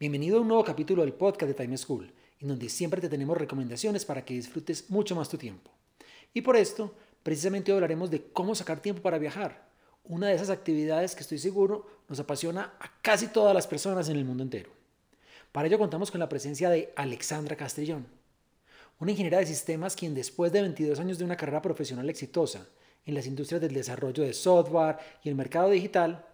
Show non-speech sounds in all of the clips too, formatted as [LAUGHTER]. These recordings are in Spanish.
Bienvenido a un nuevo capítulo del podcast de Time School, en donde siempre te tenemos recomendaciones para que disfrutes mucho más tu tiempo. Y por esto, precisamente hoy hablaremos de cómo sacar tiempo para viajar, una de esas actividades que estoy seguro nos apasiona a casi todas las personas en el mundo entero. Para ello contamos con la presencia de Alexandra Castellón, una ingeniera de sistemas quien después de 22 años de una carrera profesional exitosa en las industrias del desarrollo de software y el mercado digital,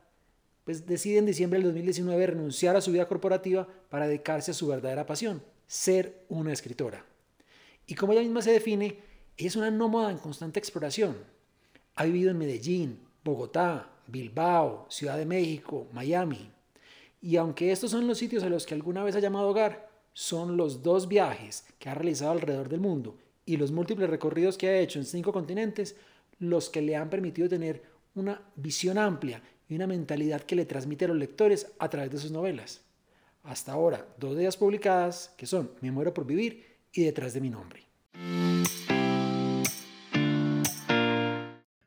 pues decide en diciembre del 2019 renunciar a su vida corporativa para dedicarse a su verdadera pasión, ser una escritora. Y como ella misma se define, es una nómada en constante exploración. Ha vivido en Medellín, Bogotá, Bilbao, Ciudad de México, Miami. Y aunque estos son los sitios a los que alguna vez ha llamado hogar, son los dos viajes que ha realizado alrededor del mundo y los múltiples recorridos que ha hecho en cinco continentes los que le han permitido tener una visión amplia y una mentalidad que le transmite a los lectores a través de sus novelas. Hasta ahora, dos de ellas publicadas, que son Me muero por vivir y Detrás de mi nombre.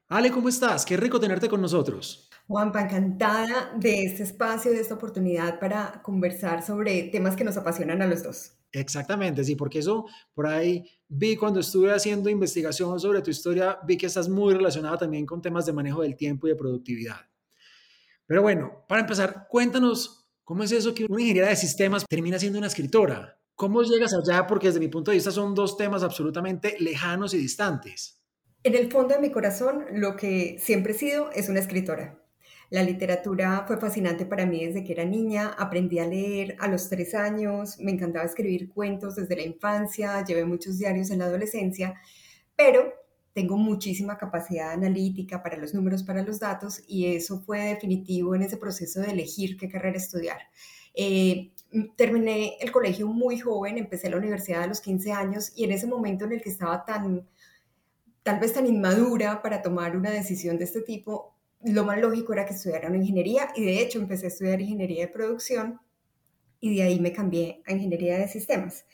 Ale, ¿cómo estás? Qué rico tenerte con nosotros. Juanpa, encantada de este espacio, de esta oportunidad para conversar sobre temas que nos apasionan a los dos. Exactamente, sí, porque eso por ahí vi cuando estuve haciendo investigación sobre tu historia, vi que estás muy relacionada también con temas de manejo del tiempo y de productividad. Pero bueno, para empezar, cuéntanos cómo es eso que una ingeniera de sistemas termina siendo una escritora. ¿Cómo llegas allá? Porque desde mi punto de vista son dos temas absolutamente lejanos y distantes. En el fondo de mi corazón, lo que siempre he sido es una escritora. La literatura fue fascinante para mí desde que era niña, aprendí a leer a los tres años, me encantaba escribir cuentos desde la infancia, llevé muchos diarios en la adolescencia, pero tengo muchísima capacidad analítica para los números, para los datos, y eso fue definitivo en ese proceso de elegir qué carrera estudiar. Eh, terminé el colegio muy joven, empecé la universidad a los 15 años, y en ese momento en el que estaba tan, tal vez tan inmadura para tomar una decisión de este tipo, lo más lógico era que estudiara una ingeniería, y de hecho empecé a estudiar ingeniería de producción, y de ahí me cambié a ingeniería de sistemas.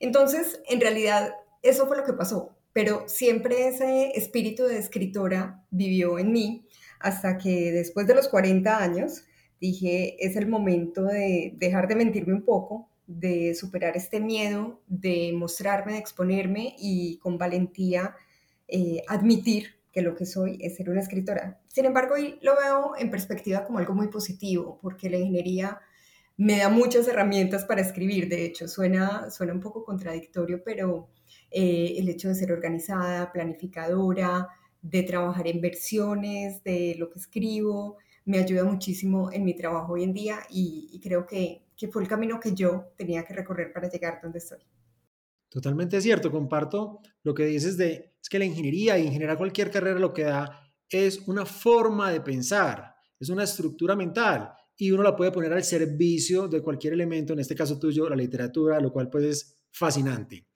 Entonces, en realidad, eso fue lo que pasó pero siempre ese espíritu de escritora vivió en mí hasta que después de los 40 años dije, es el momento de dejar de mentirme un poco, de superar este miedo, de mostrarme, de exponerme y con valentía eh, admitir que lo que soy es ser una escritora. Sin embargo, hoy lo veo en perspectiva como algo muy positivo, porque la ingeniería me da muchas herramientas para escribir. De hecho, suena, suena un poco contradictorio, pero eh, el hecho de ser organizada, planificadora, de trabajar en versiones de lo que escribo, me ayuda muchísimo en mi trabajo hoy en día y, creo que, que, fue el camino que yo tenía que recorrer para llegar donde estoy. Totalmente cierto, comparto lo que dices de, es que la ingeniería y en general cualquier carrera lo que da es una forma de pensar, es una estructura mental y uno la puede poner al servicio de cualquier elemento, en este caso tuyo, la literatura, lo cual pues es fascinante.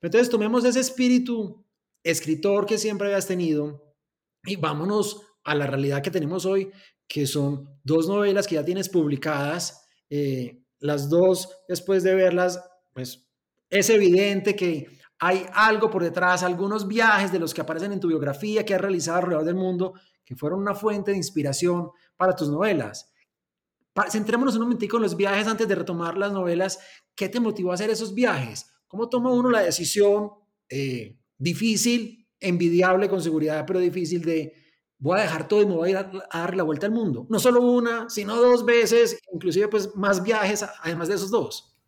Entonces tomemos ese espíritu escritor que siempre habías tenido y vámonos a la realidad que tenemos hoy, que son dos novelas que ya tienes publicadas. Eh, las dos, después de verlas, pues es evidente que hay algo por detrás, algunos viajes de los que aparecen en tu biografía que has realizado alrededor del mundo, que fueron una fuente de inspiración para tus novelas. Centrémonos un momentico en los viajes antes de retomar las novelas. ¿Qué te motivó a hacer esos viajes? ¿Cómo toma uno la decisión eh, difícil, envidiable con seguridad, pero difícil de voy a dejar todo y me voy a ir a, dar la vuelta al mundo? No solo una, sino dos veces, inclusive pues más viajes además de esos dos.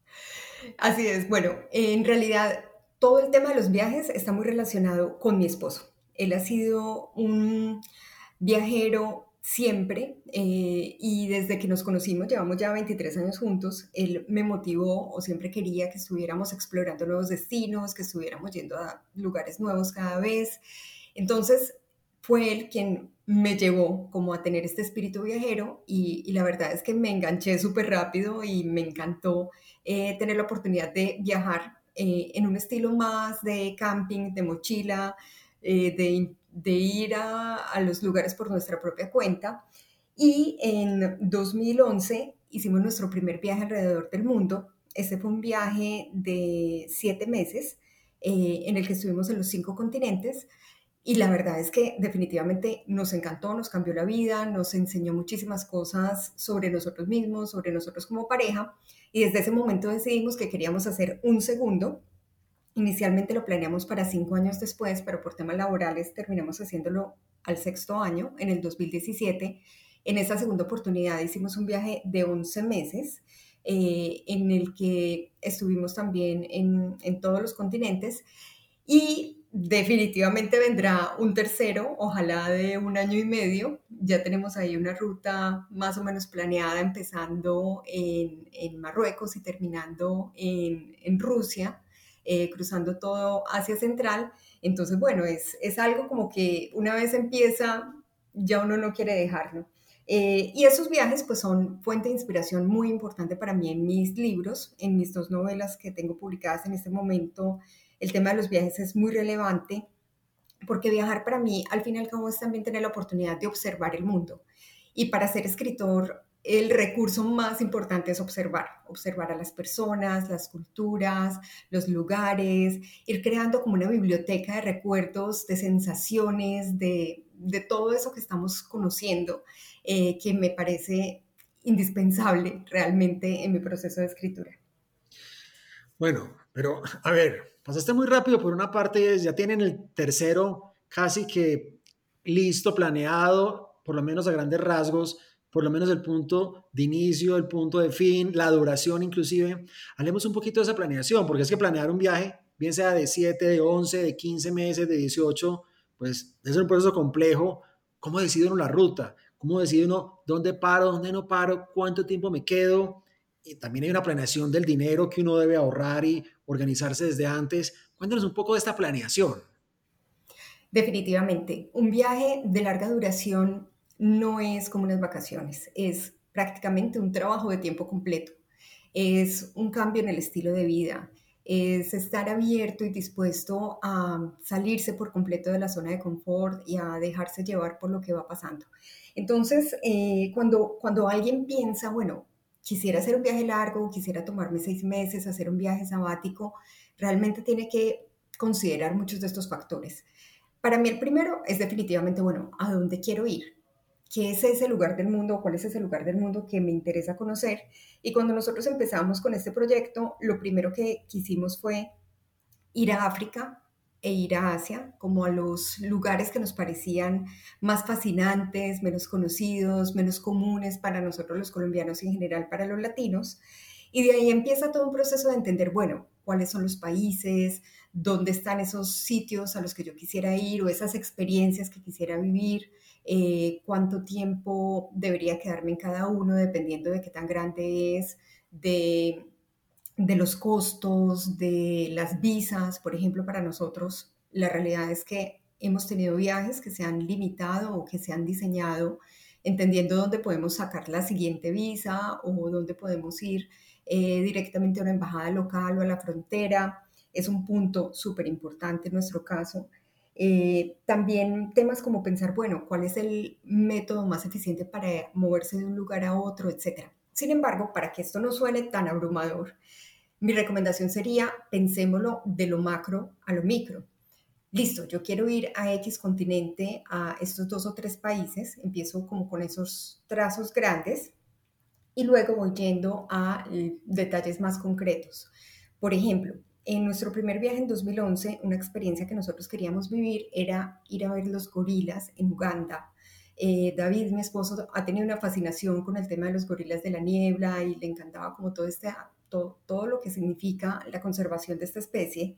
Así es, bueno, en realidad todo el tema de los viajes está muy relacionado con mi esposo. Él ha sido un viajero siempre eh, y desde que nos conocimos, llevamos ya 23 años juntos, él me motivó o siempre quería que estuviéramos explorando nuevos destinos, que estuviéramos yendo a lugares nuevos cada vez. Entonces, fue él quien me llevó como a tener este espíritu viajero y, la verdad es que me enganché súper rápido y me encantó eh, tener la oportunidad de viajar eh, en un estilo más de camping, de mochila, eh, de, ir a, a, los lugares por nuestra propia cuenta. Y en 2011 hicimos nuestro primer viaje alrededor del mundo. Este fue un viaje de siete meses en el que estuvimos en los cinco continentes y la verdad es que definitivamente nos encantó, nos cambió la vida, nos enseñó muchísimas cosas sobre nosotros mismos, sobre nosotros como pareja. Y desde ese momento decidimos que queríamos hacer un segundo. Inicialmente lo planeamos para cinco años después, pero por temas laborales terminamos haciéndolo al sexto año, en el 2017. En esa segunda oportunidad hicimos un viaje de 11 meses, eh, en el que estuvimos también en, en todos los continentes. Y definitivamente vendrá un tercero, ojalá de un año y medio. Ya tenemos ahí una ruta más o menos planeada, empezando en, Marruecos y terminando en, Rusia, eh, cruzando todo Asia Central. Entonces, bueno, es, es, algo como que una vez empieza, ya uno no quiere dejarlo. Eh, y esos viajes pues son fuente de inspiración muy importante para mí en mis libros, en mis dos novelas que tengo publicadas en este momento el tema de los viajes es muy relevante porque viajar para mí al fin y al cabo es también tener la oportunidad de observar el mundo. Y para ser escritor, el recurso más importante es observar, observar a las personas, las culturas, los lugares, ir creando como una biblioteca de recuerdos, de sensaciones, de, todo eso que estamos conociendo, eh, que me parece indispensable realmente en mi proceso de escritura. Bueno, pero a ver, pasaste muy rápido por una parte, ya tienen el tercero casi que listo, planeado, por lo menos a grandes rasgos, por lo menos el punto de inicio, el punto de fin, la duración inclusive. Hablemos un poquito de esa planeación, porque es que planear un viaje, bien sea de 7, de 11, de 15 meses, de 18, pues es un proceso complejo. ¿Cómo decide uno la ruta? ¿Cómo decide uno dónde paro, dónde no paro, cuánto tiempo me quedo? Y también hay una planeación del dinero que uno debe ahorrar y organizarse desde antes. Cuéntanos un poco de esta planeación. Definitivamente, un viaje de larga duración no es como unas vacaciones, es prácticamente un trabajo de tiempo completo, es un cambio en el estilo de vida, es estar abierto y dispuesto a salirse por completo de la zona de confort y a dejarse llevar por lo que va pasando. Entonces, eh, cuando, cuando alguien piensa, bueno, quisiera hacer un viaje largo, quisiera tomarme seis meses, hacer un viaje sabático, realmente tiene que considerar muchos de estos factores. Para mí el primero es definitivamente, bueno, ¿a dónde quiero ir? ¿Qué es ese lugar del mundo? ¿Cuál es ese lugar del mundo que me interesa conocer? Y cuando nosotros empezamos con este proyecto, lo primero que quisimos fue ir a África, e ir a Asia, como a los lugares que nos parecían más fascinantes, menos conocidos, menos comunes para nosotros los colombianos y en general para los latinos. Y de ahí empieza todo un proceso de entender, bueno, cuáles son los países, dónde están esos sitios a los que yo quisiera ir o esas experiencias que quisiera vivir, eh, cuánto tiempo debería quedarme en cada uno, dependiendo de qué tan grande es, de de los costos, de las visas, por ejemplo, para nosotros, la realidad es que hemos tenido viajes que se han limitado o que se han diseñado entendiendo dónde podemos sacar la siguiente visa o dónde podemos ir eh, directamente a una embajada local o a la frontera. Es un punto súper importante en nuestro caso. Eh, también temas como pensar, bueno, ¿cuál es el método más eficiente para moverse de un lugar a otro, etcétera? Sin embargo, para que esto no suene tan abrumador, mi recomendación sería, pensémoslo de lo macro a lo micro. Listo, yo quiero ir a X continente, a estos dos o tres países, empiezo como con esos trazos grandes y luego voy yendo a detalles más concretos. Por ejemplo, en nuestro primer viaje en 2011, una experiencia que nosotros queríamos vivir era ir a ver los gorilas en Uganda. Eh, David, mi esposo, ha tenido una fascinación con el tema de los gorilas de la niebla y le encantaba como todo este todo, lo que significa la conservación de esta especie.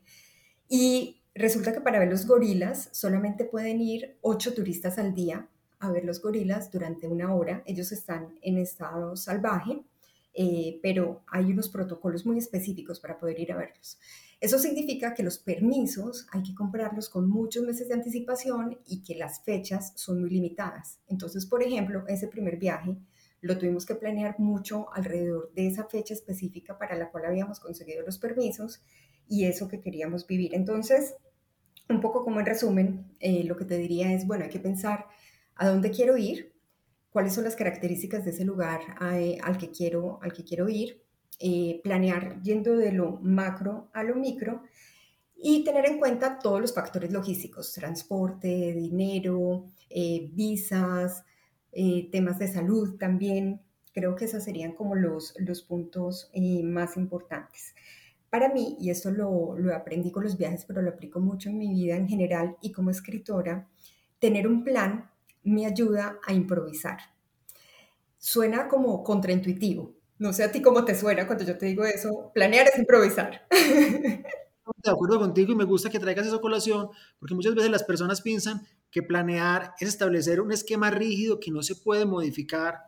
Y resulta que para ver los gorilas solamente pueden ir ocho turistas al día a ver los gorilas durante una hora. Ellos están en estado salvaje eh, pero hay unos protocolos muy específicos para poder ir a verlos. Eso significa que los permisos hay que comprarlos con muchos meses de anticipación y que las fechas son muy limitadas. Entonces, por ejemplo, ese primer viaje lo tuvimos que planear mucho alrededor de esa fecha específica para la cual habíamos conseguido los permisos y eso que queríamos vivir. Entonces, un poco como en resumen, eh, lo que te diría es, bueno, hay que pensar a dónde quiero ir, cuáles son las características de ese lugar eh, al, que quiero, al que quiero ir, eh, planear yendo de lo macro a lo micro y tener en cuenta todos los factores logísticos, transporte, dinero, visas, temas de salud también. Creo que esos serían como los, los puntos más importantes. Para mí, y esto lo, lo aprendí con los viajes, pero lo aplico mucho en mi vida en general y como escritora, tener un plan me ayuda a improvisar. Suena como contraintuitivo. No sé a ti cómo te suena cuando yo te digo eso. Planear es improvisar. De acuerdo contigo y me gusta que traigas esa colación porque muchas veces las personas piensan que planear es establecer un esquema rígido que no se puede modificar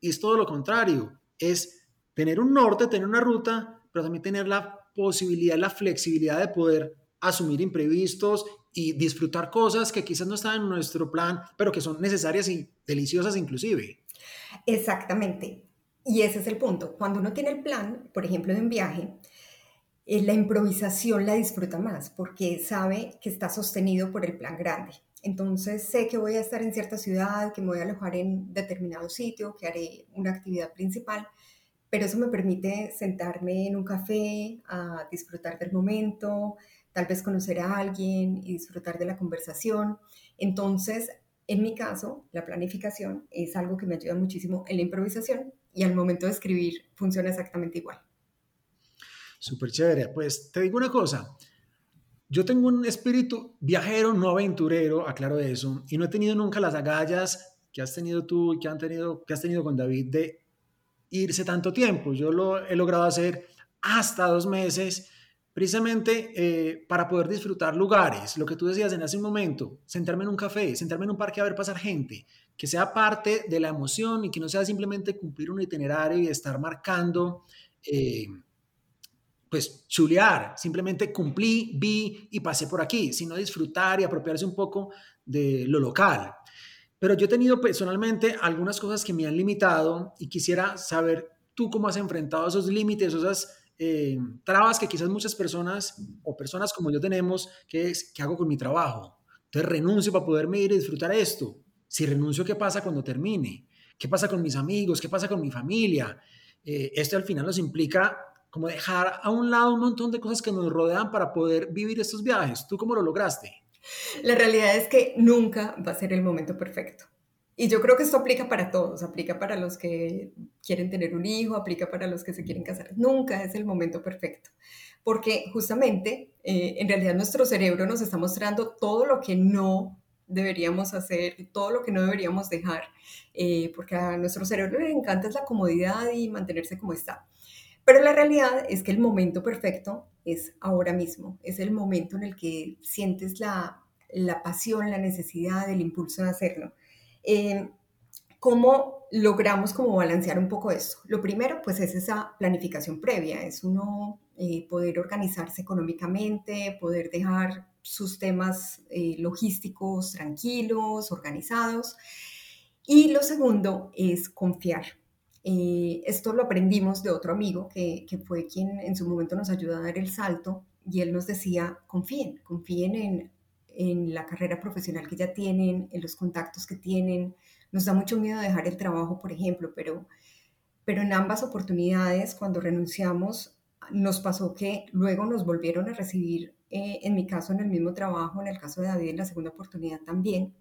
y es todo lo contrario. Es tener un norte, tener una ruta, pero también tener la posibilidad, la flexibilidad de poder asumir imprevistos y disfrutar cosas que quizás no están en nuestro plan, pero que son necesarias y deliciosas inclusive. Exactamente. Y ese es el punto. Cuando uno tiene el plan, por ejemplo, de un viaje, eh, la improvisación la disfruta más porque sabe que está sostenido por el plan grande. Entonces sé que voy a estar en cierta ciudad, que me voy a alojar en determinado sitio, que haré una actividad principal pero eso me permite sentarme en un café a disfrutar del momento, tal vez conocer a alguien y disfrutar de la conversación. Entonces, en mi caso, la planificación es algo que me ayuda muchísimo en la improvisación y al momento de escribir funciona exactamente igual. Súper chévere. Pues te digo una cosa. Yo tengo un espíritu viajero, no aventurero, aclaro eso, y no he tenido nunca las agallas que has tenido tú y que, han que has tenido con David de irse tanto tiempo. Yo lo he logrado hacer hasta dos meses, precisamente eh, para poder disfrutar lugares, lo que tú decías en hace un momento, sentarme en un café, sentarme en un parque a ver pasar gente, que sea parte de la emoción y que no sea simplemente cumplir un itinerario y estar marcando, eh, pues chulear, simplemente cumplí, vi y pasé por aquí, sino disfrutar y apropiarse un poco de lo local. Pero yo he tenido personalmente algunas cosas que me han limitado y quisiera saber tú cómo has enfrentado esos límites, esas eh, trabas que quizás muchas personas o personas como yo tenemos, que es, ¿qué hago con mi trabajo? Entonces renuncio para poderme ir y disfrutar esto. Si renuncio, ¿qué pasa cuando termine? ¿Qué pasa con mis amigos? ¿Qué pasa con mi familia? Eh, esto al final nos implica como dejar a un lado un montón de cosas que nos rodean para poder vivir estos viajes. ¿Tú cómo lo lograste? La realidad es que nunca va a ser el momento perfecto. Y yo creo que esto aplica para todos, aplica para los que quieren tener un hijo, aplica para los que se quieren casar. Nunca es el momento perfecto, porque justamente eh, en realidad nuestro cerebro nos está mostrando todo lo que no deberíamos hacer, todo lo que no deberíamos dejar, eh, porque a nuestro cerebro le encanta la comodidad y mantenerse como está. Pero la realidad es que el momento perfecto es ahora mismo, es el momento en el que sientes la, pasión, la necesidad, el impulso de hacerlo. Eh, ¿Cómo logramos como balancear un poco eso? Lo primero, pues es esa planificación previa, es uno eh, poder organizarse económicamente, poder dejar sus temas eh, logísticos tranquilos, organizados. Y lo segundo es confiar, eh, esto lo aprendimos de otro amigo que, fue quien en su momento nos ayudó a dar el salto y él nos decía, confíen, confíen en, en la carrera profesional que ya tienen, en los contactos que tienen. Nos da mucho miedo dejar el trabajo, por ejemplo, pero, pero en ambas oportunidades, cuando renunciamos, nos pasó que luego nos volvieron a recibir, eh, en mi caso, en el mismo trabajo, en el caso de David, en la segunda oportunidad también.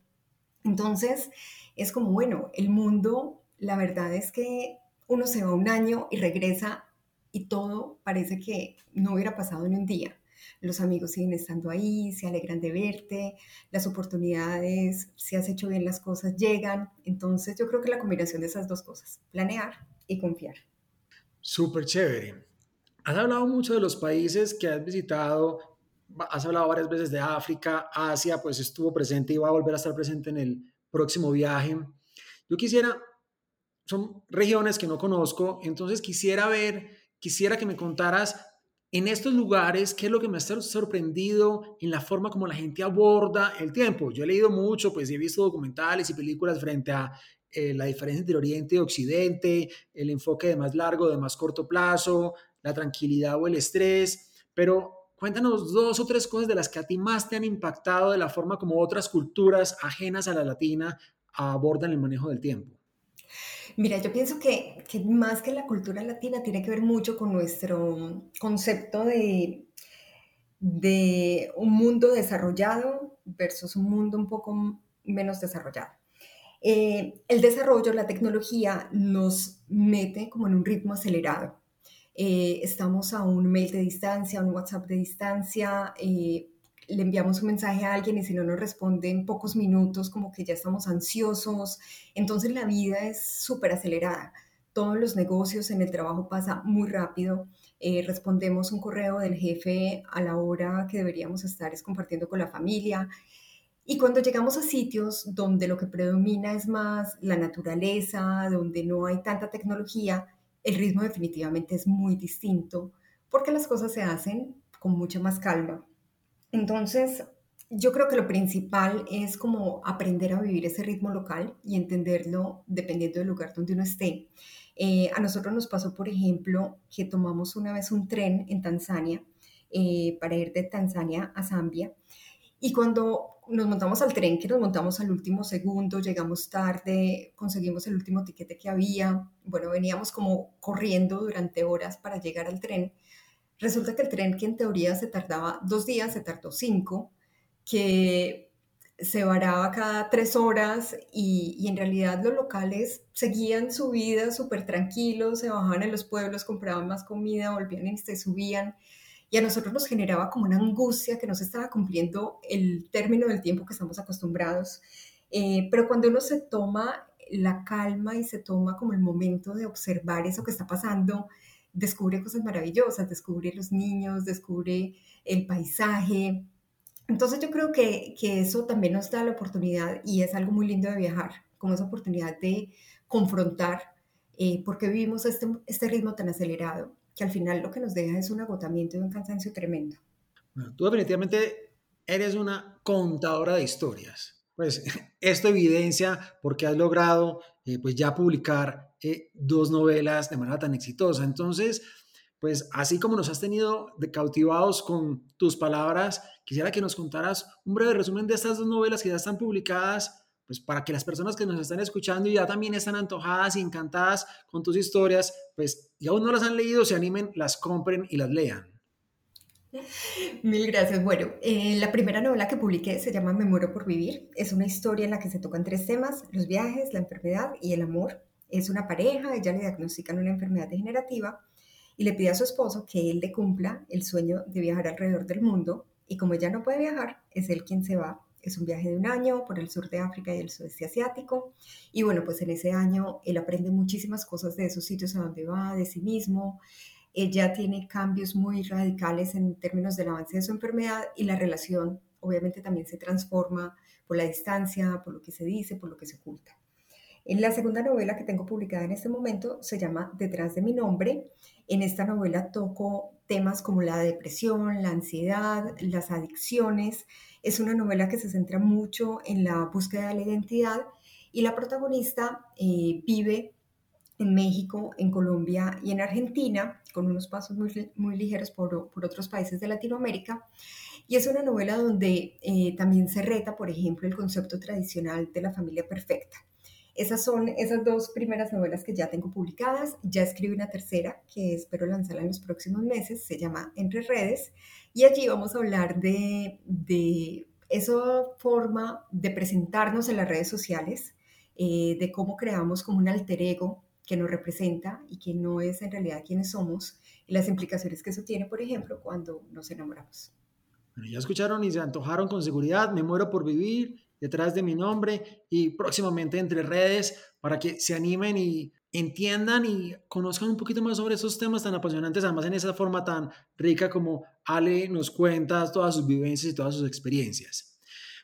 Entonces, es como, bueno, el mundo la verdad es que uno se va un año y regresa y todo parece que no hubiera pasado en un día. Los amigos siguen estando ahí, se alegran de verte, las oportunidades, si has hecho bien las cosas, llegan. Entonces yo creo que la combinación de esas dos cosas, planear y confiar. Súper chévere. Has hablado mucho de los países que has visitado, has hablado varias veces de África, Asia, pues estuvo presente y va a volver a estar presente en el próximo viaje. Yo quisiera son regiones que no conozco, entonces quisiera ver, quisiera que me contaras en estos lugares, ¿qué es lo que me ha sorprendido en la forma como la gente aborda el tiempo? Yo he leído mucho, pues he visto documentales y películas frente a eh, la diferencia entre Oriente y Occidente, el enfoque de más largo, de más corto plazo, la tranquilidad o el estrés, pero cuéntanos dos o tres cosas de las que a ti más te han impactado de la forma como otras culturas ajenas a la latina abordan el manejo del tiempo. Mira, yo pienso que, más que la cultura latina tiene que ver mucho con nuestro concepto de, de un mundo desarrollado versus un mundo un poco menos desarrollado. Eh, el desarrollo, la tecnología nos mete como en un ritmo acelerado. Eh, estamos a un mail de distancia, a un WhatsApp de distancia, eh, le enviamos un mensaje a alguien y si no nos responde en pocos minutos, como que ya estamos ansiosos. Entonces la vida es súper acelerada. Todos los negocios en el trabajo pasa muy rápido. Eh, respondemos un correo del jefe a la hora que deberíamos estar es compartiendo con la familia. Y cuando llegamos a sitios donde lo que predomina es más la naturaleza, donde no hay tanta tecnología, el ritmo definitivamente es muy distinto porque las cosas se hacen con mucha más calma. Entonces, yo creo que lo principal es como aprender a vivir ese ritmo local y entenderlo dependiendo del lugar donde uno esté. Eh, a nosotros nos pasó, por ejemplo, que tomamos una vez un tren en Tanzania eh, para ir de Tanzania a Zambia. Y cuando nos montamos al tren, que nos montamos al último segundo, llegamos tarde, conseguimos el último tiquete que había, bueno, veníamos como corriendo durante horas para llegar al tren Resulta que el tren que en teoría se tardaba dos días, se tardó cinco, que se varaba cada tres horas y, en realidad los locales seguían su vida súper tranquilos, se bajaban en los pueblos, compraban más comida, volvían y se subían. Y a nosotros nos generaba como una angustia que no se estaba cumpliendo el término del tiempo que estamos acostumbrados. Eh, pero cuando uno se toma la calma y se toma como el momento de observar eso que está pasando, descubre cosas maravillosas, descubre los niños, descubre el paisaje. Entonces yo creo que, que eso también nos da la oportunidad y es algo muy lindo de viajar, como esa oportunidad de confrontar eh, por qué vivimos este, este ritmo tan acelerado, que al final lo que nos deja es un agotamiento y un cansancio tremendo. tú definitivamente eres una contadora de historias. Pues [LAUGHS] esto evidencia porque has logrado eh, pues ya publicar eh, dos novelas de manera tan exitosa. Entonces, pues así como nos has tenido de cautivados con tus palabras, quisiera que nos contaras un breve resumen de estas dos novelas que ya están publicadas, pues para que las personas que nos están escuchando y ya también están antojadas y encantadas con tus historias, pues y aún no las han leído, se animen, las compren y las lean. Mil gracias. Bueno, eh, la primera novela que publiqué se llama Me por vivir. Es una historia en la que se tocan tres temas, los viajes, la enfermedad y el amor es una pareja, ella le diagnostican una enfermedad degenerativa y le pide a su esposo que él le cumpla el sueño de viajar alrededor del mundo y como ella no puede viajar, es él quien se va. Es un viaje de un año por el sur de África y el sudeste asiático. Y bueno, pues en ese año él aprende muchísimas cosas de esos sitios a donde va, de sí mismo. Ella tiene cambios muy radicales en términos del avance de su enfermedad y la relación obviamente también se transforma por la distancia, por lo que se dice, por lo que se oculta. En la segunda novela que tengo publicada en este momento se llama Detrás de mi nombre. En esta novela toco temas como la depresión, la ansiedad, las adicciones. Es una novela que se centra mucho en la búsqueda de la identidad y la protagonista eh, vive en México, en Colombia y en Argentina, con unos pasos muy, muy ligeros por, por, otros países de Latinoamérica. Y es una novela donde eh, también se reta, por ejemplo, el concepto tradicional de la familia perfecta. Esas son esas dos primeras novelas que ya tengo publicadas. Ya escribí una tercera que espero lanzarla en los próximos meses. Se llama Entre Redes. Y allí vamos a hablar de, de esa forma de presentarnos en las redes sociales, eh, de cómo creamos como un alter ego que nos representa y que no es en realidad quienes somos, y las implicaciones que eso tiene, por ejemplo, cuando nos enamoramos. Bueno, ya escucharon y se antojaron con seguridad, me muero por vivir, detrás de mi nombre y próximamente entre redes para que se animen y entiendan y conozcan un poquito más sobre esos temas tan apasionantes, además en esa forma tan rica como Ale nos cuenta todas sus vivencias y todas sus experiencias.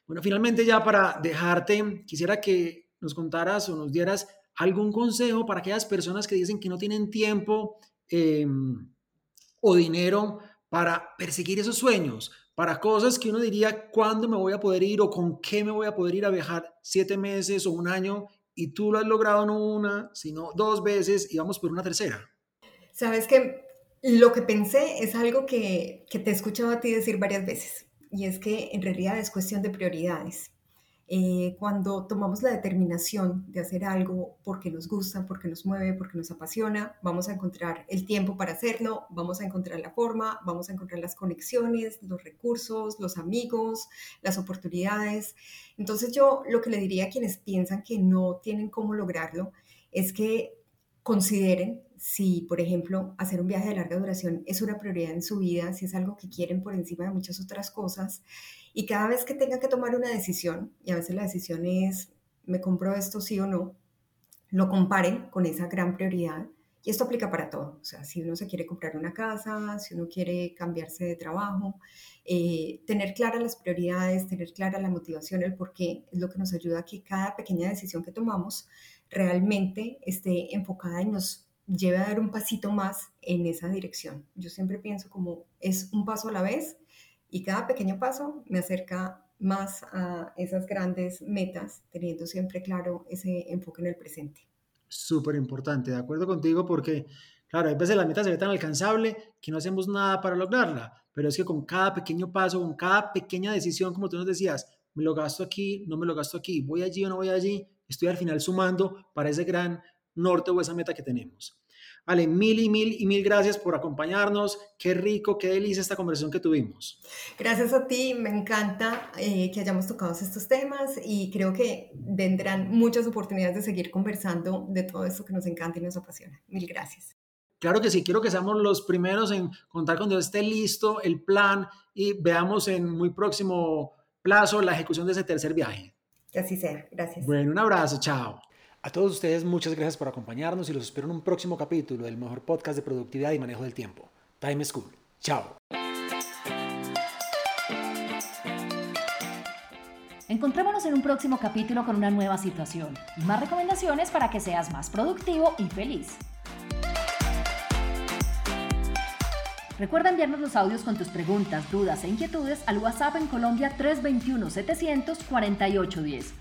Bueno, finalmente ya para dejarte, quisiera que nos contaras o nos dieras algún consejo para aquellas personas que dicen que no tienen tiempo em, o dinero para perseguir esos sueños, para cosas que uno diría, ¿cuándo me voy a poder ir o con qué me voy a poder ir a viajar siete meses o un año? Y tú lo has logrado no una, sino dos veces y vamos por una tercera. Sabes que lo que pensé es algo que, que te he escuchado a ti decir varias veces, y es que en realidad es cuestión de prioridades. Eh, cuando tomamos la determinación de hacer algo porque nos gusta, porque nos mueve, porque nos apasiona, vamos a encontrar el tiempo para hacerlo, vamos a encontrar la forma, vamos a encontrar las conexiones, los recursos, los amigos, las oportunidades. Entonces yo lo que le diría a quienes piensan que no tienen cómo lograrlo es que consideren si, por ejemplo, hacer un viaje de larga duración es una prioridad en su vida, si es algo que quieren por encima de muchas otras cosas, y cada vez que tengan que tomar una decisión, y a veces la decisión es, me compro esto sí o no, lo comparen con esa gran prioridad. Y esto aplica para todo. O sea, si uno se quiere comprar una casa, si uno quiere cambiarse de trabajo, eh, tener claras las prioridades, tener clara la motivación, el por qué, es lo que nos ayuda a que cada pequeña decisión que tomamos realmente esté enfocada y nos lleve a dar un pasito más en esa dirección. Yo siempre pienso como es un paso a la vez y cada pequeño paso me acerca más a esas grandes metas, teniendo siempre claro ese enfoque en el presente. Súper importante, de acuerdo contigo, porque, claro, a veces la meta se ve tan alcanzable que no hacemos nada para lograrla, pero es que con cada pequeño paso, con cada pequeña decisión, como tú nos decías, me lo gasto aquí, no me lo gasto aquí, voy allí o no voy allí, estoy al final sumando para ese gran norte o esa meta que tenemos. Vale, mil y mil y mil gracias por acompañarnos. Qué rico, qué delicia esta conversación que tuvimos. Gracias a ti, me encanta eh, que hayamos tocado estos temas y creo que vendrán muchas oportunidades de seguir conversando de todo esto que nos encanta y nos apasiona. Mil gracias. Claro que sí, quiero que seamos los primeros en contar cuando esté listo el plan y veamos en muy próximo plazo la ejecución de ese tercer viaje. Que así sea, gracias. Bueno, un abrazo, chao. A todos ustedes muchas gracias por acompañarnos y los espero en un próximo capítulo del mejor podcast de productividad y manejo del tiempo, Time School. Chao. Encontrémonos en un próximo capítulo con una nueva situación y más recomendaciones para que seas más productivo y feliz. Recuerda enviarnos los audios con tus preguntas, dudas e inquietudes al WhatsApp en Colombia 321 700 4810